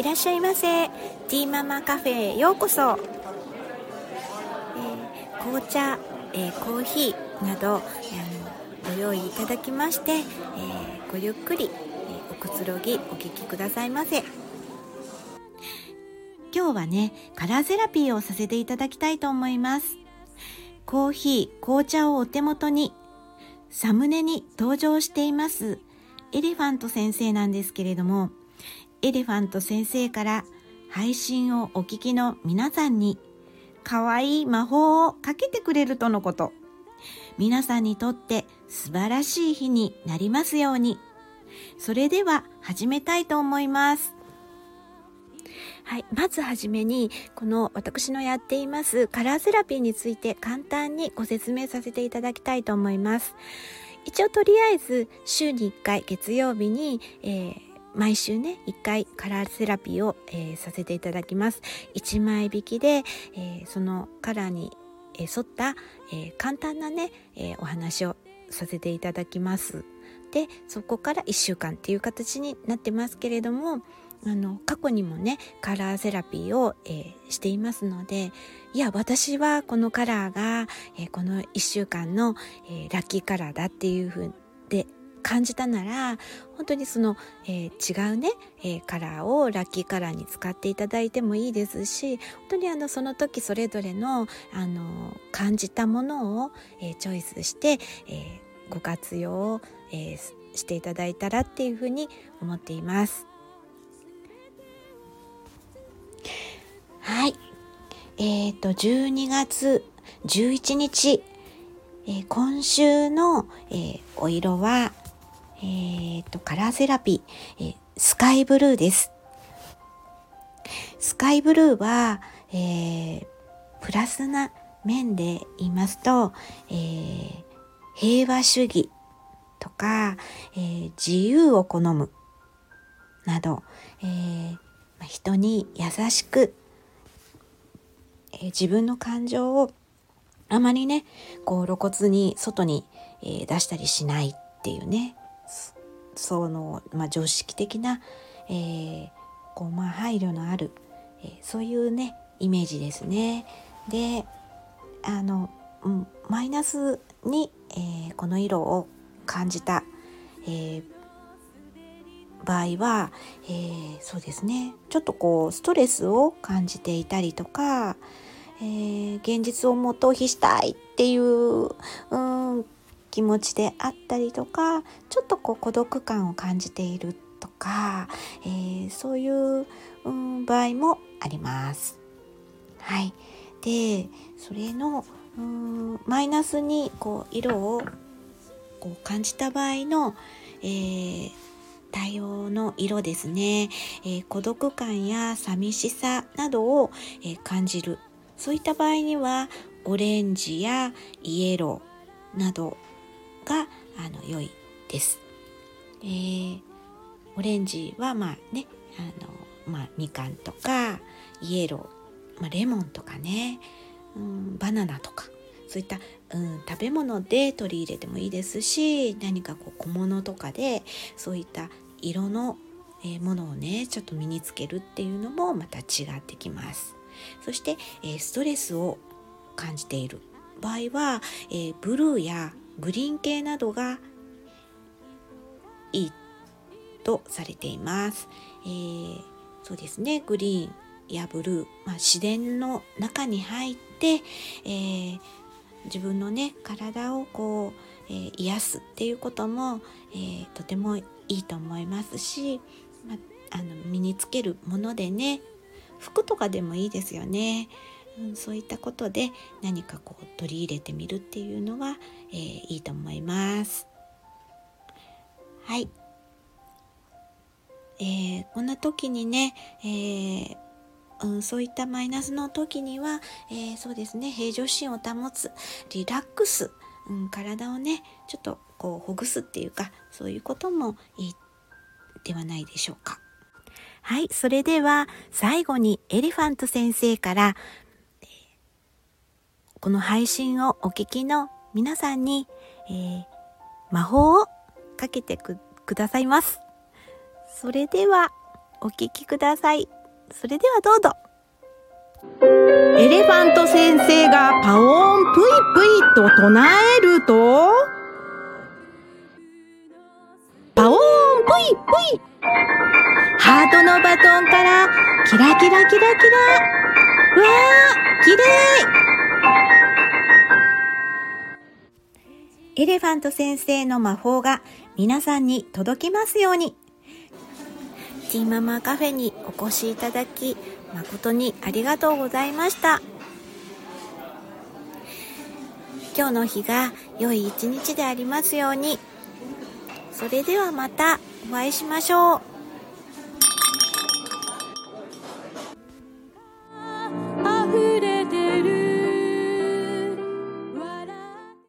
いらっしゃいませ。ティーママカフェへようこそ、えー、紅茶、えー、コーヒーなど、えー、ご用意いただきまして、えごゆっくり、えおくつろぎお聞きくださいませ。今日はねカラーセラピーをさせていただきたいと思います。コーヒー紅茶をお手元にサムネに登場していますエレファント先生なんですけれどもエレファント先生から配信をお聞きの皆さんに可愛い魔法をかけてくれるとのこと。皆さんにとって素晴らしい日になりますように。それでは始めたいと思います。はい。まずはじめに、この私のやっていますカラーセラピーについて簡単にご説明させていただきたいと思います。一応とりあえず週に1回月曜日に、えー毎週ね1回カラーセラピーを、えー、させていただきます。1枚引きで、えー、そのカラーに、沿った、え簡単なね、えお話をさせていただきます。でそこから1週間っていう形になってますけれどもあの過去にもねカラーセラピーを、え、していますのでいや私はこのカラーが、え、この1週間の、え、ラッキーカラーだっていうふうで感じたなら本当にその、えー、違うね、えー、カラーをラッキーカラーに使っていただいてもいいですし本当にあのその時それぞれのあの感じたものを、えー、チョイスして、えご活用、えしていただいたらっていうふうに思っています。はい。えっ、と12月11日、え今週の、えお色はえっ、と、カラーセラピー、えー、スカイブルーです。スカイブルーは、えー、プラスな面で言いますと、えー、平和主義とか、えー、自由を好む。など、えー、人に優しく、えー、自分の感情をあまりねこう露骨に外に、えー、出したりしないっていうね。その、まあ、常識的な、えー、こうまあ配慮のある、えー、そういうねイメージですね。であの、うん、マイナスに、えー、この色を感じた、え場合は、えそうですねちょっとこうストレスを感じていたりとか、え現実をも逃避したいっていう、気持ちであったりとかちょっとこう孤独感を感じているとか、えー、そういう、うん、場合もあります。はい、でそれのうんマイナスにこう色をこう感じた場合の、えー、対応の色ですね、えー、孤独感や寂しさなどを、えー、感じる。そういった場合にはオレンジやイエローなどがあの良いです。えー、オレンジはまあねあの、まあ、みかんとかイエロー、まあ、レモンとかね、うん、バナナとかそういった、うん、食べ物で取り入れてもいいですし何かこう小物とかでそういった色の、え、ものをねちょっと身につけるっていうのもまた違ってきます。そして、えー、ストレスを感じている場合は、えー、ブルーやグリーン系などがいいとされています。えー、そうですねグリーンやブルー、まあ、自然の中に入って、えー、自分のね体をこう、えー、癒すっていうことも、えー、とてもいいと思いますし、まあの身につけるものでね服とかでもいいですよね。うん、そういったことで何かこう取り入れてみるっていうのは、えー、いいと思います。はい。えー、こんな時にね、えーうん、そういったマイナスの時には、えー、そうですね平常心を保つリラックス、うん、体をねちょっとこうほぐすっていうかそういうこともいいではないでしょうか。はい。それでは最後にエレファント先生からこの配信をお聞きの皆さんに、えー、魔法をかけてくださいます。それでは、お聴きください。それではどうぞ。エレファント先生がパオーンプイプイと唱えると、パオーンプイプイハートのバトンからキラキラキラキラうわー綺麗エレファント先生の魔法が皆さんに届きますように。ティーママカフェにお越しいただき、誠にありがとうございました。今日の日が良い一日でありますように。それではまたお会いしましょう。